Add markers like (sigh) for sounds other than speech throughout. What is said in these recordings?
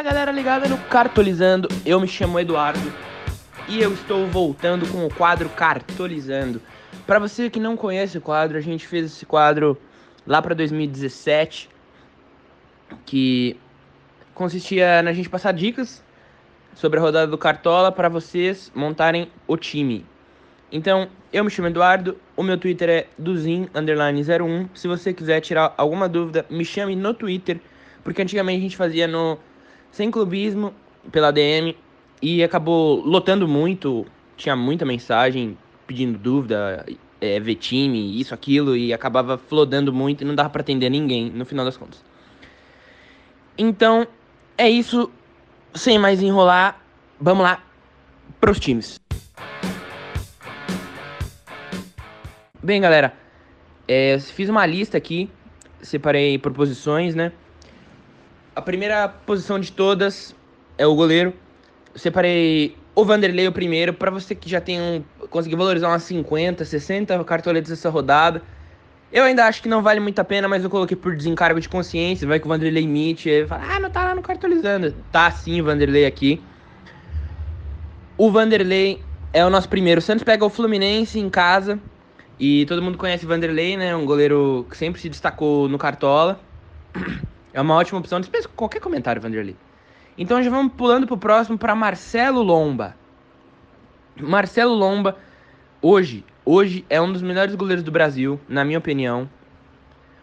Fala galera ligada no Cartolizando, eu me chamo Eduardo e eu estou voltando com o quadro Cartolizando. Para você que não conhece o quadro, a gente fez esse quadro lá para 2017, que consistia na gente passar dicas sobre a rodada do Cartola para vocês montarem o time. Então, eu me chamo Eduardo, o meu Twitter é duzin_01. Se você quiser tirar alguma dúvida, me chame no Twitter, porque antigamente a gente fazia no sem clubismo pela DM e acabou lotando muito, tinha muita mensagem pedindo dúvida, é, ver time, isso, aquilo, e acabava flodando muito e não dava para atender ninguém no final das contas. Então, é isso. Sem mais enrolar, vamos lá pros times. Bem, galera, é, fiz uma lista aqui, separei por posições, né? A primeira posição de todas é o goleiro. separei o Vanderlei o primeiro, para você que já tem um, conseguir valorizar umas 50, 60 cartoletas essa rodada. Eu ainda acho que não vale muito a pena, mas eu coloquei por desencargo de consciência. Vai que o Vanderlei emite, e fala, ah, não tá lá no cartolizando. Tá sim o Vanderlei aqui. O Vanderlei é o nosso primeiro. O Santos pega o Fluminense em casa. E todo mundo conhece o Vanderlei, né? Um goleiro que sempre se destacou no Cartola. É uma ótima opção. Dispensa qualquer comentário, Vanderlei. Então já vamos pulando pro próximo para Marcelo Lomba. Marcelo Lomba, hoje, hoje é um dos melhores goleiros do Brasil, na minha opinião.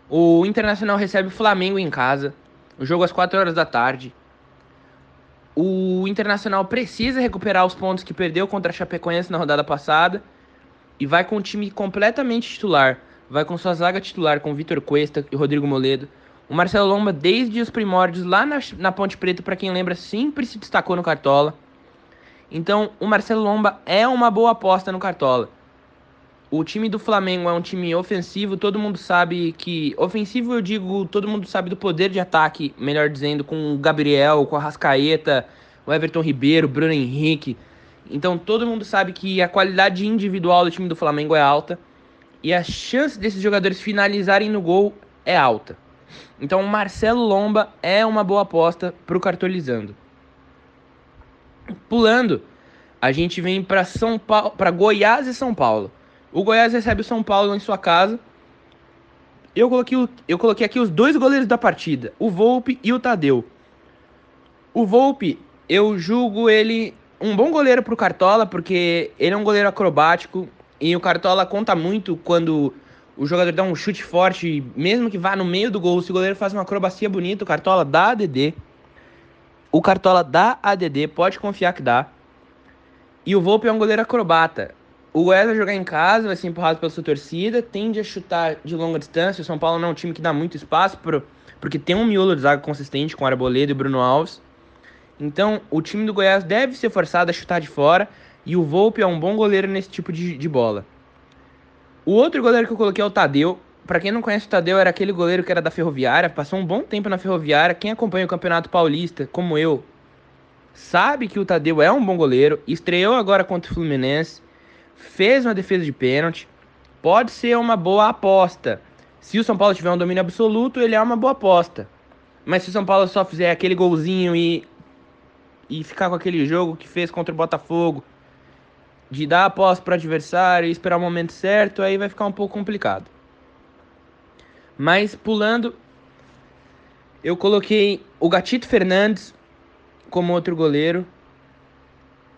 O Internacional recebe o Flamengo em casa. O jogo às 4 horas da tarde. O Internacional precisa recuperar os pontos que perdeu contra a Chapecoense na rodada passada. E vai com o time completamente titular. Vai com sua zaga titular com Vitor Cuesta e Rodrigo Moledo. O Marcelo Lomba, desde os primórdios, lá na, na Ponte Preta, para quem lembra, sempre se destacou no Cartola. Então, o Marcelo Lomba é uma boa aposta no Cartola. O time do Flamengo é um time ofensivo, todo mundo sabe que. Ofensivo, eu digo, todo mundo sabe do poder de ataque, melhor dizendo, com o Gabriel, com a Rascaeta, o Everton Ribeiro, Bruno Henrique. Então, todo mundo sabe que a qualidade individual do time do Flamengo é alta e a chance desses jogadores finalizarem no gol é alta. Então, Marcelo Lomba é uma boa aposta para o cartolizando. Pulando, a gente vem para São Paulo, para Goiás e São Paulo. O Goiás recebe o São Paulo em sua casa. Eu coloquei, eu coloquei aqui os dois goleiros da partida, o Volpe e o Tadeu. O Volpe, eu julgo ele um bom goleiro para o Cartola, porque ele é um goleiro acrobático e o Cartola conta muito quando o jogador dá um chute forte, mesmo que vá no meio do gol, se o goleiro faz uma acrobacia bonita, o Cartola dá ADD. O Cartola dá ADD, pode confiar que dá. E o Volpe é um goleiro acrobata. O Goiás vai jogar em casa, vai ser empurrado pela sua torcida, tende a chutar de longa distância. O São Paulo não é um time que dá muito espaço, pro, porque tem um miolo de zaga consistente com Arboleda e Bruno Alves. Então, o time do Goiás deve ser forçado a chutar de fora, e o Volpe é um bom goleiro nesse tipo de, de bola. O outro goleiro que eu coloquei é o Tadeu. Para quem não conhece o Tadeu, era aquele goleiro que era da Ferroviária, passou um bom tempo na Ferroviária. Quem acompanha o Campeonato Paulista, como eu, sabe que o Tadeu é um bom goleiro. Estreou agora contra o Fluminense, fez uma defesa de pênalti. Pode ser uma boa aposta. Se o São Paulo tiver um domínio absoluto, ele é uma boa aposta. Mas se o São Paulo só fizer aquele golzinho e e ficar com aquele jogo que fez contra o Botafogo, de dar a posse para o adversário e esperar o momento certo, aí vai ficar um pouco complicado. Mas pulando, eu coloquei o Gatito Fernandes como outro goleiro.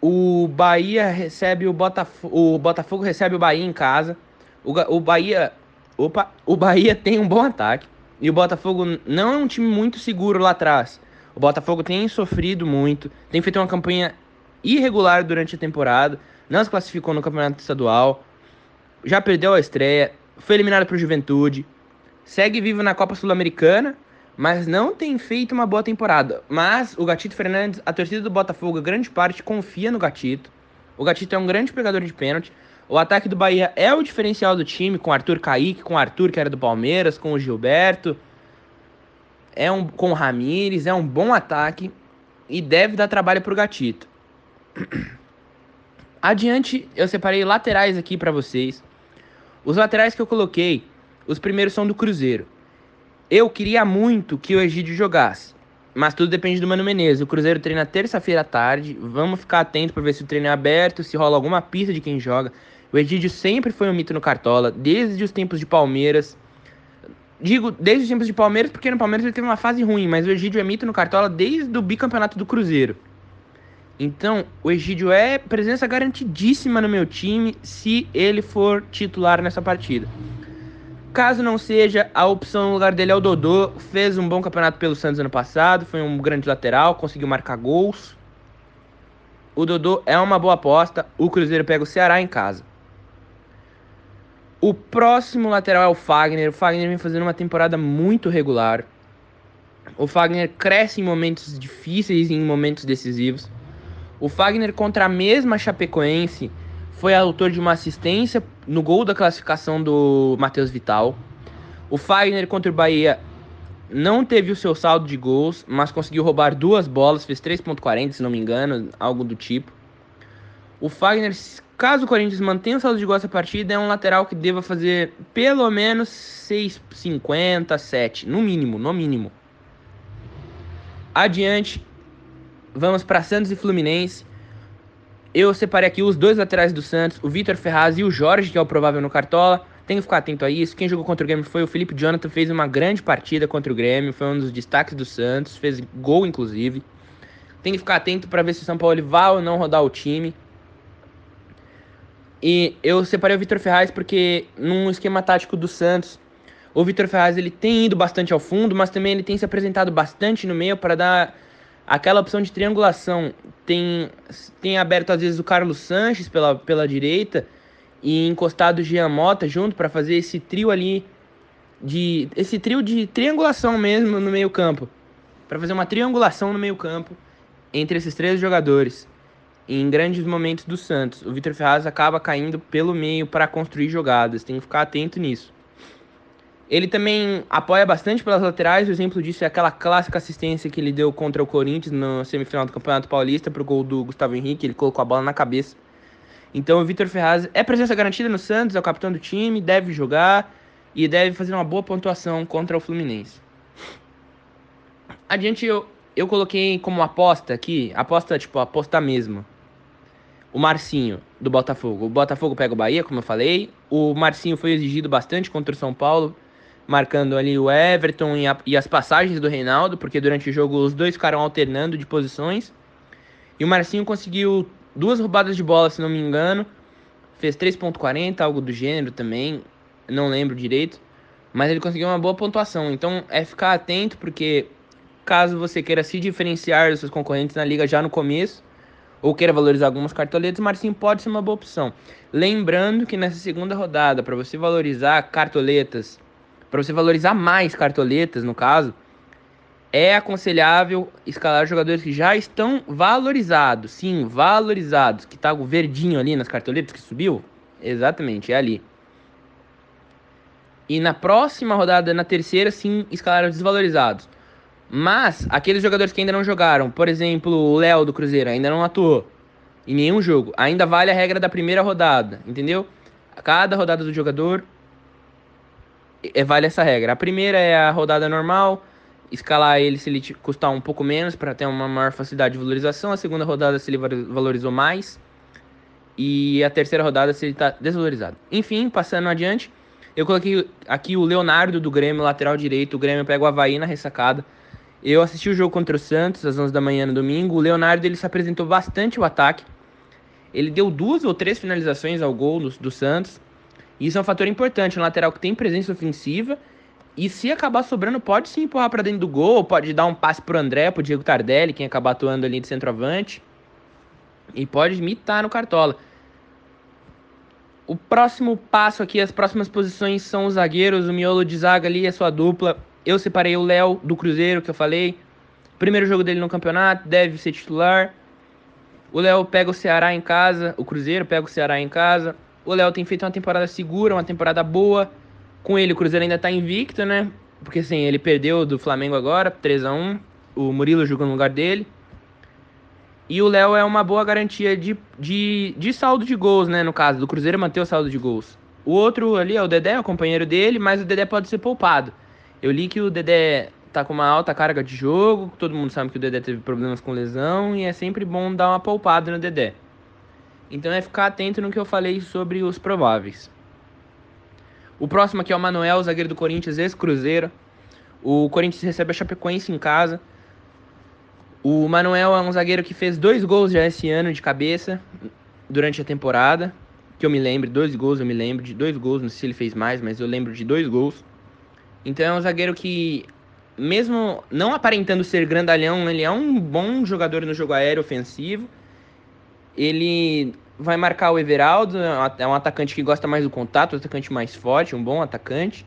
O Bahia recebe o Botafogo, o Botafogo recebe o Bahia em casa. O, o Bahia, opa, o Bahia tem um bom ataque e o Botafogo não é um time muito seguro lá atrás. O Botafogo tem sofrido muito, tem feito uma campanha irregular durante a temporada não se classificou no campeonato estadual, já perdeu a estreia, foi eliminado por Juventude, segue vivo na Copa Sul-Americana, mas não tem feito uma boa temporada. Mas o Gatito Fernandes, a torcida do Botafogo, grande parte confia no Gatito. O Gatito é um grande pegador de pênalti. O ataque do Bahia é o diferencial do time, com Arthur Kaique, com Arthur, que era do Palmeiras, com o Gilberto. É um, com o Ramires, é um bom ataque e deve dar trabalho pro Gatito. (clears throat) Adiante, eu separei laterais aqui para vocês. Os laterais que eu coloquei, os primeiros são do Cruzeiro. Eu queria muito que o Egídio jogasse. Mas tudo depende do Mano Menezes. O Cruzeiro treina terça-feira à tarde. Vamos ficar atento para ver se o treino é aberto, se rola alguma pista de quem joga. O Egídio sempre foi um mito no Cartola, desde os tempos de Palmeiras. Digo desde os tempos de Palmeiras, porque no Palmeiras ele teve uma fase ruim, mas o Egídio é mito no Cartola desde o bicampeonato do Cruzeiro. Então, o Egídio é presença garantidíssima no meu time se ele for titular nessa partida. Caso não seja, a opção no lugar dele é o Dodô. Fez um bom campeonato pelo Santos ano passado, foi um grande lateral, conseguiu marcar gols. O Dodô é uma boa aposta. O Cruzeiro pega o Ceará em casa. O próximo lateral é o Fagner. O Fagner vem fazendo uma temporada muito regular. O Fagner cresce em momentos difíceis e em momentos decisivos. O Fagner contra a mesma Chapecoense foi autor de uma assistência no gol da classificação do Matheus Vital. O Fagner contra o Bahia não teve o seu saldo de gols, mas conseguiu roubar duas bolas, fez 3.40, se não me engano, algo do tipo. O Fagner, caso o Corinthians mantenha o saldo de gols essa partida, é um lateral que deva fazer pelo menos 6,50, 7, no mínimo, no mínimo. Adiante, vamos para Santos e Fluminense. Eu separei aqui os dois laterais do Santos, o Vitor Ferraz e o Jorge, que é o provável no Cartola. Tem que ficar atento a isso. Quem jogou contra o Grêmio foi o Felipe Jonathan, fez uma grande partida contra o Grêmio, foi um dos destaques do Santos, fez gol inclusive. Tem que ficar atento para ver se o São Paulo vai ou não rodar o time. E eu separei o Vitor Ferraz porque num esquema tático do Santos, o Vitor Ferraz ele tem ido bastante ao fundo, mas também ele tem se apresentado bastante no meio para dar aquela opção de triangulação tem, tem aberto às vezes o Carlos Sanches pela, pela direita e encostado o Jean Mota junto para fazer esse trio ali de esse trio de triangulação mesmo no meio-campo, para fazer uma triangulação no meio-campo entre esses três jogadores. Em grandes momentos do Santos, o Vitor Ferraz acaba caindo pelo meio para construir jogadas, tem que ficar atento nisso. Ele também apoia bastante pelas laterais, o exemplo disso é aquela clássica assistência que ele deu contra o Corinthians no semifinal do Campeonato Paulista pro gol do Gustavo Henrique, ele colocou a bola na cabeça. Então o Vitor Ferraz é presença garantida no Santos, é o capitão do time, deve jogar e deve fazer uma boa pontuação contra o Fluminense. Adiante eu, eu coloquei como aposta aqui, aposta tipo aposta mesmo. O Marcinho do Botafogo. O Botafogo pega o Bahia, como eu falei. O Marcinho foi exigido bastante contra o São Paulo marcando ali o Everton e, a, e, as passagens do Reinaldo, porque durante o jogo os dois ficaram alternando de posições. E o Marcinho conseguiu duas roubadas de bola, se não me engano. Fez 3.40, algo do gênero também, não lembro direito. Mas ele conseguiu uma boa pontuação. Então é ficar atento, porque caso você queira se diferenciar dos seus concorrentes na liga já no começo, ou queira valorizar algumas cartoletas, Marcinho pode ser uma boa opção. Lembrando que nessa segunda rodada, para você valorizar cartoletas para você valorizar mais cartoletas, no caso, é aconselhável escalar jogadores que já estão valorizados. Sim, valorizados. Que tá o verdinho ali nas cartoletas que subiu. Exatamente, é ali. E na próxima rodada, na terceira, sim, escalar desvalorizados. Mas aqueles jogadores que ainda não jogaram, por exemplo, o Léo do Cruzeiro ainda não atuou em nenhum jogo, ainda vale a regra da primeira rodada, entendeu? Cada rodada do jogador vale essa regra. A primeira é a rodada normal, escalar ele se ele custar um pouco menos para ter uma maior facilidade de valorização. A segunda rodada se ele valorizou mais. E a terceira rodada se ele está desvalorizado. Enfim, passando adiante, eu coloquei aqui o Leonardo do Grêmio, lateral direito. O Grêmio pega o Havaí na ressacada. Eu assisti o jogo contra o Santos às 11 da manhã no domingo. O Leonardo ele se apresentou bastante o ataque. Ele deu duas ou três finalizações ao gol do, do Santos. Isso é um fator importante, um lateral que tem presença ofensiva e se acabar sobrando, pode se empurrar para dentro do gol, pode dar um passe pro André, pro Diego Tardelli, quem acabar atuando ali de centroavante. E pode imitar no Cartola. O próximo passo aqui, as próximas posições são os zagueiros, o miolo de zaga ali, a sua dupla. Eu separei o Léo do Cruzeiro, que eu falei. Primeiro jogo dele no campeonato, deve ser titular. O Léo pega o Ceará em casa, o Cruzeiro pega o Ceará em casa. O Léo tem feito uma temporada segura, uma temporada boa. Com ele, o Cruzeiro ainda tá invicto, né? Porque assim, ele perdeu do Flamengo agora, 3 a 1 O Murilo jogou no lugar dele. E o Léo é uma boa garantia de, de, de saldo de gols, né? No caso, do Cruzeiro manter o saldo de gols. O outro ali é o Dedé, é o companheiro dele, mas o Dedé pode ser poupado. Eu li que o Dedé tá com uma alta carga de jogo, todo mundo sabe que o Dedé teve problemas com lesão e é sempre bom dar uma poupada no Dedé. Então é ficar atento no que eu falei sobre os prováveis. O próximo aqui é o Manuel, zagueiro do Corinthians, ex-Cruzeiro. O Corinthians recebe a Chapecoense em casa. O Manuel é um zagueiro que fez dois gols já esse ano de cabeça durante a temporada. Que eu me lembro, dois gols eu me lembro, de dois gols, não sei se ele fez mais, mas eu lembro de dois gols. Então é um zagueiro que, mesmo não aparentando ser grandalhão, ele é um bom jogador no jogo aéreo ofensivo. Ele vai marcar o Everaldo, é um atacante que gosta mais do contato, um atacante mais forte, um bom atacante.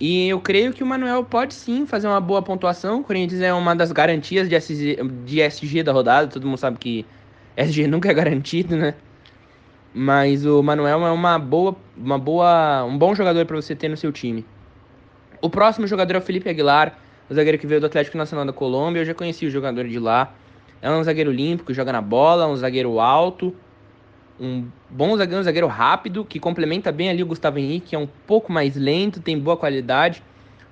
E eu creio que o Manuel pode sim fazer uma boa pontuação. O Corinthians é uma das garantias de SG, de SG da rodada. Todo mundo sabe que SG (laughs) nunca é garantido, né? Mas o Manuel é uma boa, uma boa, um bom jogador para você ter no seu time. O próximo jogador é o Felipe Aguilar, o zagueiro que veio do Atlético Nacional da Colômbia. Eu já conheci o jogador de lá. É um zagueiro que joga na bola, um zagueiro alto, um bom zagueiro, um zagueiro rápido, que complementa bem ali o Gustavo Henrique, que é um pouco mais lento, tem boa qualidade.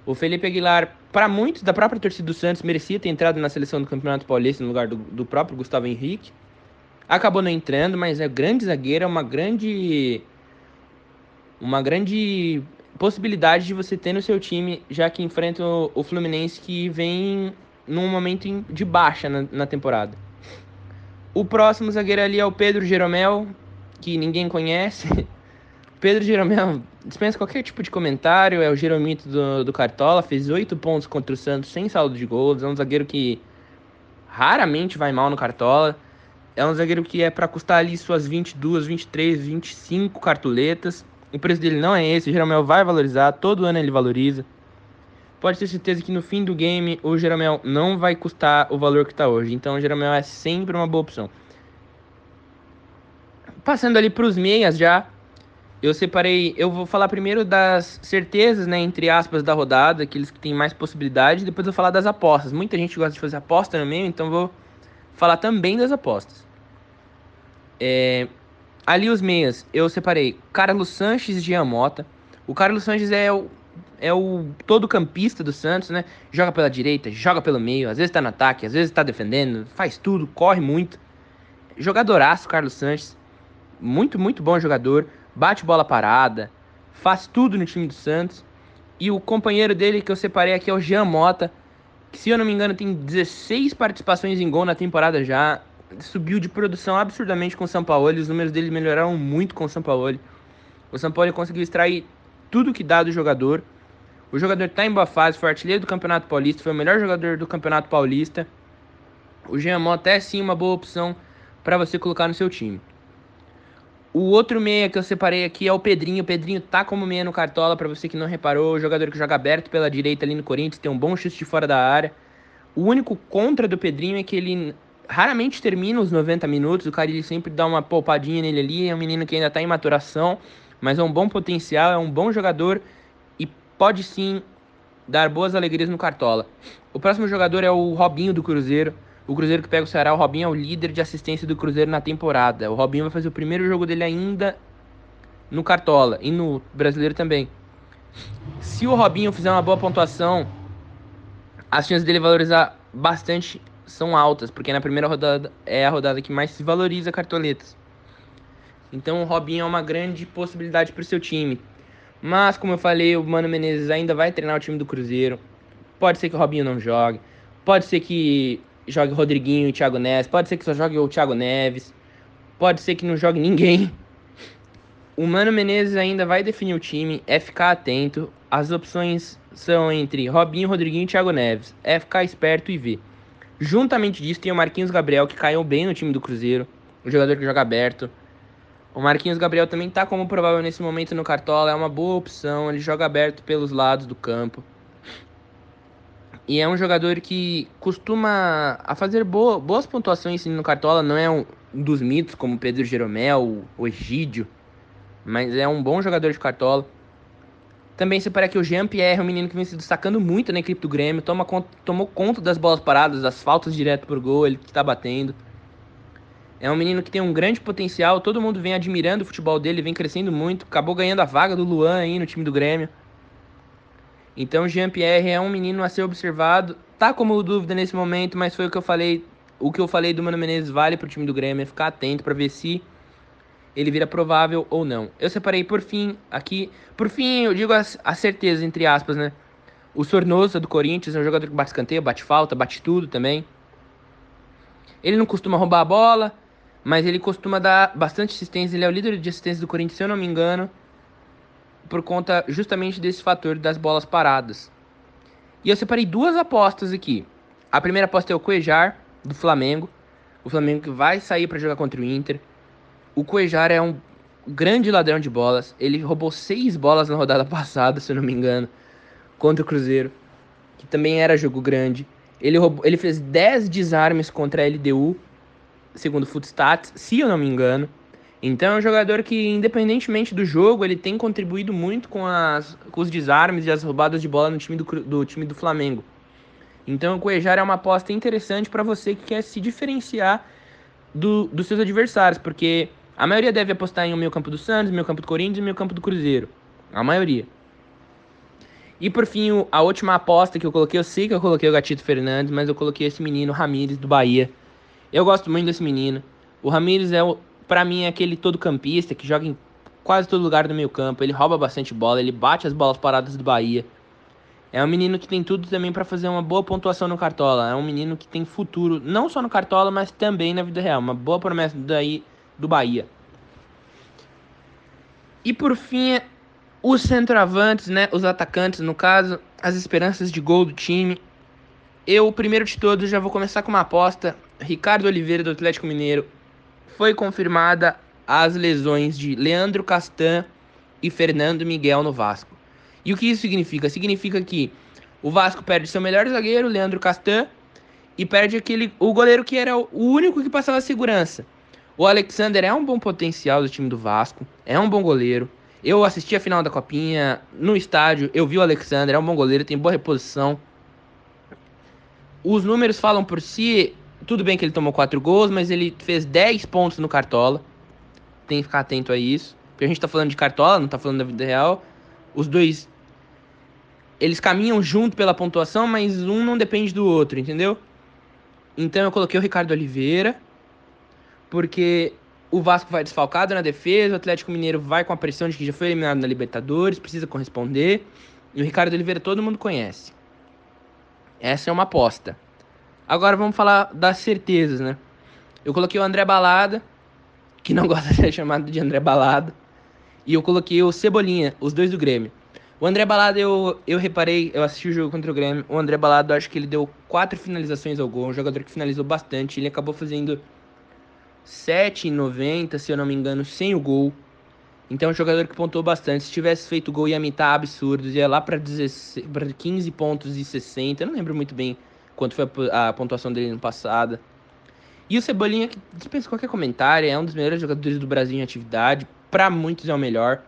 O Felipe Aguilar, para muitos da própria torcida do Santos, merecia ter entrado na seleção do Campeonato Paulista no lugar do, do próprio Gustavo Henrique. Acabou não entrando, mas é grande zagueiro, é uma grande. Uma grande possibilidade de você ter no seu time, já que enfrenta o, o Fluminense que vem num momento de baixa na, na temporada. O próximo zagueiro ali é o Pedro Jeromel, que ninguém conhece. (laughs) Pedro Jeromel dispensa qualquer tipo de comentário, é o Jeromito do, do Cartola, fez oito pontos contra o Santos sem saldo de gols, é um zagueiro que raramente vai mal no Cartola. É um zagueiro que é para custar ali suas 22, 23, 25 cartoletas. O preço dele não é esse, o Jeromel vai valorizar, todo ano ele valoriza. Pode ter certeza que no fim do game o Jeromel não vai custar o valor que está hoje. Então o Jeromel é sempre uma boa opção. Passando ali para os meias já, eu separei. Eu vou falar primeiro das certezas, né, entre aspas, da rodada, aqueles que têm mais possibilidade. Depois eu vou falar das apostas. Muita gente gosta de fazer aposta no meio, então vou falar também das apostas. É, ali os meias, eu separei Carlos Sanches e Jean Mota. O Carlos Sanches é o é o todo campista do Santos, né? Joga pela direita, joga pelo meio, às vezes tá no ataque, às vezes tá defendendo, faz tudo, corre muito. Jogadoraço, Carlos Sanches. Muito, muito bom jogador. Bate bola parada, faz tudo no time do Santos. E o companheiro dele que eu separei aqui é o Jean Mota, que se eu não me engano tem 16 participações em gol na temporada já. Subiu de produção absurdamente com o São Paulo. Os números dele melhoraram muito com o São Paulo. O São Paulo conseguiu extrair tudo que dá do jogador. O jogador está em boa fase, foi artilheiro do Campeonato Paulista, foi o melhor jogador do Campeonato Paulista. O Jean Mota é sim uma boa opção para você colocar no seu time. O outro meia que eu separei aqui é o Pedrinho. O Pedrinho tá como meia no Cartola, para você que não reparou. O jogador que joga aberto pela direita ali no Corinthians, tem um bom chute de fora da área. O único contra do Pedrinho é que ele raramente termina os 90 minutos. O cara ele sempre dá uma poupadinha nele ali. É um menino que ainda tá em maturação, mas é um bom potencial, é um bom jogador pode sim dar boas alegrias no Cartola. O próximo jogador é o Robinho do Cruzeiro. O Cruzeiro que pega o Ceará, o Robinho é o líder de assistência do Cruzeiro na temporada. O Robinho vai fazer o primeiro jogo dele ainda no Cartola e no Brasileiro também. Se o Robinho fizer uma boa pontuação, as chances dele valorizar bastante são altas, porque na primeira rodada é a rodada que mais se valoriza cartoletas. Então o Robinho é uma grande possibilidade para o seu time. Mas, como eu falei, o Mano Menezes ainda vai treinar o time do Cruzeiro. Pode ser que o Robinho não jogue. Pode ser que jogue Rodriguinho e Thiago Neves. Pode ser que só jogue o Thiago Neves. Pode ser que não jogue ninguém. O Mano Menezes ainda vai definir o time. É ficar atento. As opções são entre Robinho, Rodriguinho e Thiago Neves. É ficar esperto e ver. Juntamente disso, tem o Marquinhos Gabriel, que caiu bem no time do Cruzeiro. O jogador que joga aberto. O Marquinhos Gabriel também está como provável nesse momento no Cartola, é uma boa opção, ele joga aberto pelos lados do campo. E é um jogador que costuma a fazer boa, boas pontuações no Cartola, não é um dos mitos como Pedro Jeromel, Egídio, mas é um bom jogador de Cartola. Também se parece que o Jean-Pierre é um menino que vem se destacando muito na equipe do Grêmio, toma, tomou conta das bolas paradas, das faltas direto por gol, ele que está batendo. É um menino que tem um grande potencial, todo mundo vem admirando o futebol dele, vem crescendo muito. Acabou ganhando a vaga do Luan aí no time do Grêmio. Então Jean-Pierre é um menino a ser observado. Tá como dúvida nesse momento, mas foi o que eu falei. O que eu falei do Mano Menezes vale pro time do Grêmio, é ficar atento para ver se ele vira provável ou não. Eu separei por fim aqui, por fim eu digo a, a certeza entre aspas, né? O Sornosa do Corinthians é um jogador que bate escanteio, bate falta, bate tudo também. Ele não costuma roubar a bola, mas ele costuma dar bastante assistência. Ele é o líder de assistência do Corinthians, se eu não me engano, por conta justamente desse fator das bolas paradas. E eu separei duas apostas aqui. A primeira aposta é o Cuejar, do Flamengo. O Flamengo que vai sair para jogar contra o Inter. O Cuejar é um grande ladrão de bolas. Ele roubou seis bolas na rodada (laughs) passada, se eu não me engano, contra o Cruzeiro, que também era jogo grande. Ele, roubou, ele fez 10 desarmes contra a LDU, segundo o Footstats, se eu não me engano. Então é um jogador que, independentemente do jogo, ele tem contribuído muito com, as, com os desarmes e as roubadas de bola no time do, do time do Flamengo. Então o Cuejar é uma aposta interessante para você que quer se diferenciar do, dos seus adversários, porque a maioria deve apostar em o meio campo do Santos, meio campo do Corinthians e meio campo do Cruzeiro. A maioria. E por fim, a última aposta que eu coloquei, eu sei que eu coloquei o Gatito Fernandes, mas eu coloquei esse menino, Ramires, do Bahia. Eu gosto muito desse menino. O Ramires é, para mim, é aquele todo campista que joga em quase todo lugar do meio campo. Ele rouba bastante bola, ele bate as bolas paradas do Bahia. É um menino que tem tudo também para fazer uma boa pontuação no Cartola. É um menino que tem futuro, não só no Cartola, mas também na vida real. Uma boa promessa daí do Bahia. E por fim, os centroavantes, né, os atacantes, no caso, as esperanças de gol do time. Eu, primeiro de todos, já vou começar com uma aposta. Ricardo Oliveira do Atlético Mineiro foi confirmada as lesões de Leandro Castan e Fernando Miguel no Vasco. E o que isso significa? Significa que o Vasco perde seu melhor zagueiro, Leandro Castan, e perde aquele o goleiro que era o único que passava segurança. O Alexander é um bom potencial do time do Vasco, é um bom goleiro, eu assisti a final da Copinha no estádio, eu vi o Alexander, é um bom goleiro, tem boa reposição. Os números falam por si, tudo bem que ele tomou 4 gols, mas ele fez 10 pontos no Cartola. Tem que ficar atento a isso. Porque a gente tá falando de Cartola, não tá falando da vida real. Os dois eles caminham junto pela pontuação, mas um não depende do outro, entendeu? Então eu coloquei o Ricardo Oliveira, porque o Vasco vai desfalcado na defesa, o Atlético Mineiro vai com a pressão de que já foi eliminado na Libertadores, precisa corresponder. E o Ricardo Oliveira todo mundo conhece. Essa é uma aposta. Agora vamos falar das certezas, né? Eu coloquei o André Balada, que não (laughs) gosta de ser chamado de André Balada. E eu coloquei o Cebolinha, os dois do Grêmio. O André Balada, eu, eu reparei, eu assisti o jogo contra o Grêmio. O André Balada, eu acho que ele deu quatro finalizações ao gol. Um jogador que finalizou bastante. Ele acabou fazendo 7,90, se eu não me engano, sem o gol. Então é um jogador que pontuou bastante. Se tivesse feito gol, ia mitar absurdos. Ia lá para 15 pontos e 60. Eu não lembro muito bem quanto foi a, pontuação dele no passado. E o Cebolinha, que dispensa qualquer comentário, é um dos melhores jogadores do Brasil em atividade. Para muitos é o melhor.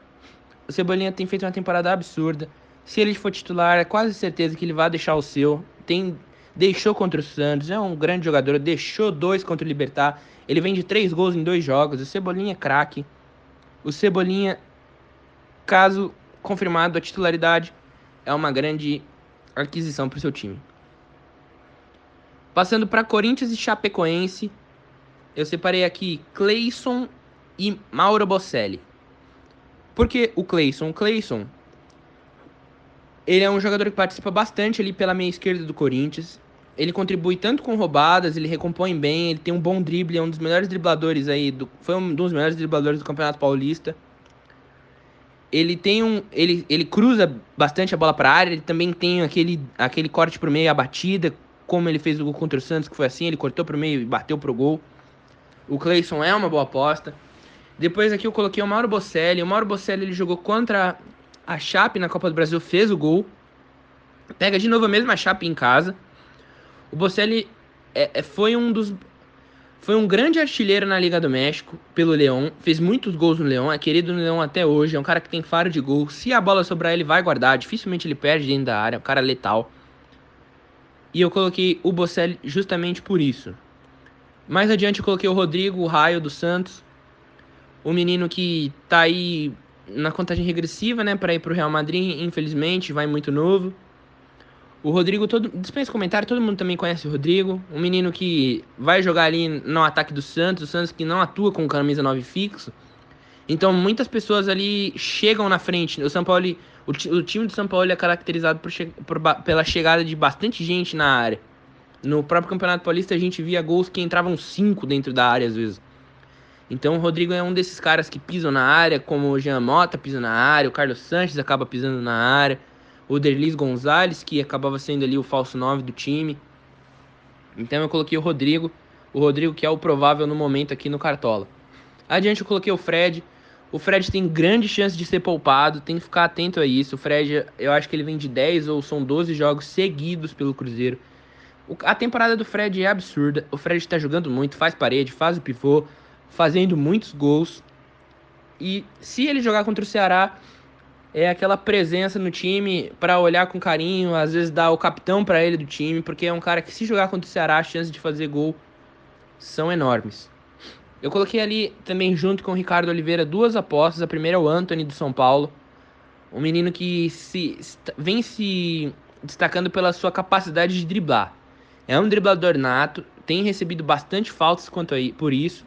O Cebolinha tem feito uma temporada absurda. Se ele for titular, é quase certeza que ele vai deixar o seu. Tem deixou contra o Santos, é um grande jogador, deixou dois contra o Libertar. Ele vem de três gols em dois jogos. O Cebolinha é craque. O Cebolinha, caso confirmado a titularidade, é uma grande aquisição para o seu time. Passando para Corinthians e Chapecoense, eu separei aqui Cleison e Mauro Bocelli. Por que o Cleison? O Cleison, ele é um jogador que participa bastante ali pela meia esquerda do Corinthians ele contribui tanto com roubadas, ele recompõe bem, ele tem um bom drible, é um dos melhores dribladores aí, do, foi um dos melhores dribladores do Campeonato Paulista. Ele tem um, ele, ele cruza bastante a bola para área, ele também tem aquele, aquele corte pro meio, a batida, como ele fez o gol contra o Santos, que foi assim, ele cortou pro meio e bateu pro gol. O Cleison é uma boa aposta. Depois aqui eu coloquei o Mauro Bocelli. O Mauro Bocelli ele jogou contra a Chape na Copa do Brasil, fez o gol. Pega de novo a mesma Chape em casa. O Bocelli é, é, foi um dos foi um grande artilheiro na Liga do México pelo Leão, fez muitos gols no Leão, é querido no Leão até hoje, é um cara que tem faro de gol. Se a bola sobrar, ele vai guardar, dificilmente ele perde dentro da área, é um cara letal. E eu coloquei o Bocelli justamente por isso. Mais adiante eu coloquei o Rodrigo, o Raio do Santos, o menino que tá aí na contagem regressiva, né, para ir pro Real Madrid, infelizmente, vai muito novo. O Rodrigo, todo, dispensa comentário, todo mundo também conhece o Rodrigo. Um menino que vai jogar ali no ataque do Santos, o Santos que não atua com camisa 9 fixo. Então muitas pessoas ali chegam na frente. O São Paulo, o, o time do São Paulo é caracterizado por, por, pela chegada de bastante gente na área. No próprio Campeonato Paulista a gente via gols que entravam cinco dentro da área às vezes. Então o Rodrigo é um desses caras que pisam na área, como o Jean Mota pisa na área, o Carlos Sanches acaba pisando na área o Derlis Gonzalez, que acabava sendo ali o falso 9 do time. Então eu coloquei o Rodrigo, o Rodrigo que é o provável no momento aqui no Cartola. Adiante eu coloquei o Fred. O Fred tem grande chance de ser poupado, tem que ficar atento a isso. O Fred, eu acho que ele vem de 10 ou são 12 jogos seguidos pelo Cruzeiro. a temporada do Fred é absurda. O Fred está jogando muito, faz parede, faz o pivô, fazendo muitos gols. E se ele jogar contra o Ceará, é aquela presença no time para olhar com carinho, às vezes dar o capitão para ele do time, porque é um cara que se jogar contra o Ceará, as chances de fazer gol são enormes. Eu coloquei ali também junto com o Ricardo Oliveira duas apostas. A primeira é o Anthony do São Paulo, um menino que se vem se destacando pela sua capacidade de driblar. É um driblador nato, tem recebido bastante faltas quanto a, por isso,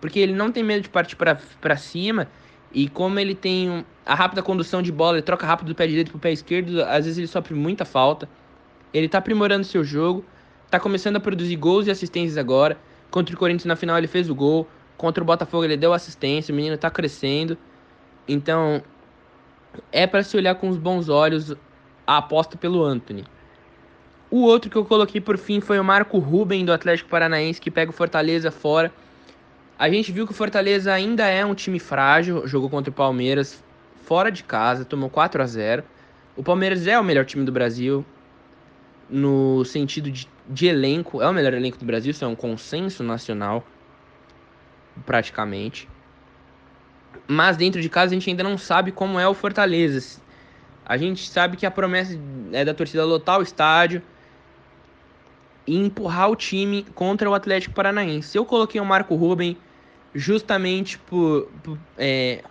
porque ele não tem medo de partir para cima e como ele tem a rápida condução de bola, ele troca rápido do pé direito pro pé esquerdo, às vezes ele sofre muita falta. Ele tá aprimorando seu jogo, tá começando a produzir gols e assistências agora. Contra o Corinthians na final ele fez o gol, contra o Botafogo ele deu assistência, o menino tá crescendo. Então, é para se olhar com os bons olhos a aposta pelo Anthony. O outro que eu coloquei por fim foi o Marco Ruben do Atlético Paranaense, que pega o Fortaleza fora. A gente viu que o Fortaleza ainda é um time frágil, jogou contra o Palmeiras fora de casa, tomou 4 a 0. O Palmeiras é o melhor time do Brasil no sentido de, de elenco, é o melhor elenco do Brasil, isso é um consenso nacional praticamente. Mas dentro de casa a gente ainda não sabe como é o Fortaleza. A gente sabe que a promessa é da torcida lotar o estádio, e empurrar o time contra o Atlético Paranaense. Eu coloquei o Marco Ruben justamente por, por, é,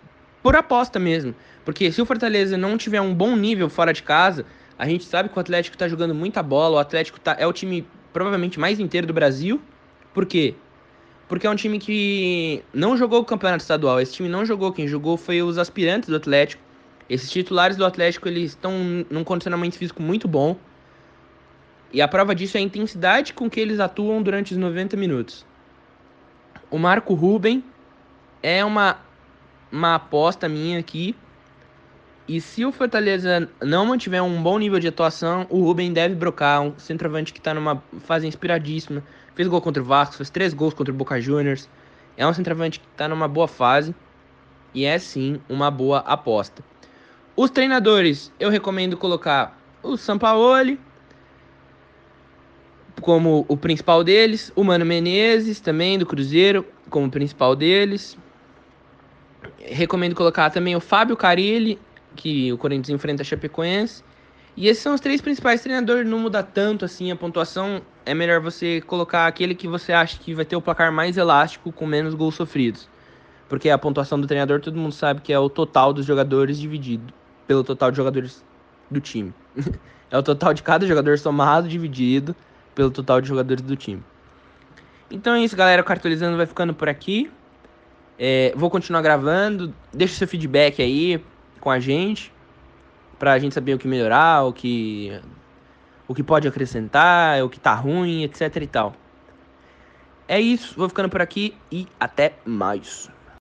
por aposta mesmo. Porque se o Fortaleza não tiver um bom nível fora de casa, a gente sabe que o Atlético está jogando muita bola, o Atlético tá, é o time provavelmente mais inteiro do Brasil. Por quê? Porque é um time que não jogou o campeonato estadual. Esse time não jogou, quem jogou foi os aspirantes do Atlético. Esses titulares do Atlético, eles estão num condicionamento físico muito bom. E a prova disso é a intensidade com que eles atuam durante os 90 minutos o Marco Ruben é uma, uma aposta minha aqui. E se o Fortaleza não mantiver um bom nível de atuação, o Ruben deve brocar. Um centroavante que está numa fase inspiradíssima. Fez gol contra o Vasco, fez três gols contra o Boca Juniors. É um centroavante que está numa boa fase. E é sim uma boa aposta. Os treinadores, eu recomendo colocar o Sampaoli, como o principal deles, o Mano Menezes também do Cruzeiro como principal deles. Recomendo colocar também o Fábio Carilli, que o Corinthians enfrenta a Chapecoense. E esses são os três principais treinadores, não muda tanto assim a pontuação. É melhor você colocar aquele que você acha que vai ter o placar mais elástico com menos gols sofridos. Porque a pontuação do treinador todo mundo sabe que é o total dos jogadores dividido pelo total de jogadores do time. (laughs) é o total de cada jogador somado dividido pelo total de jogadores do time. Então é isso, galera. O Cartolizando vai ficando por aqui. É, vou continuar gravando. Deixa seu feedback aí com a gente. Pra gente saber o que melhorar, o que, o que pode acrescentar, o que tá ruim, etc e tal. É isso. Vou ficando por aqui e até mais.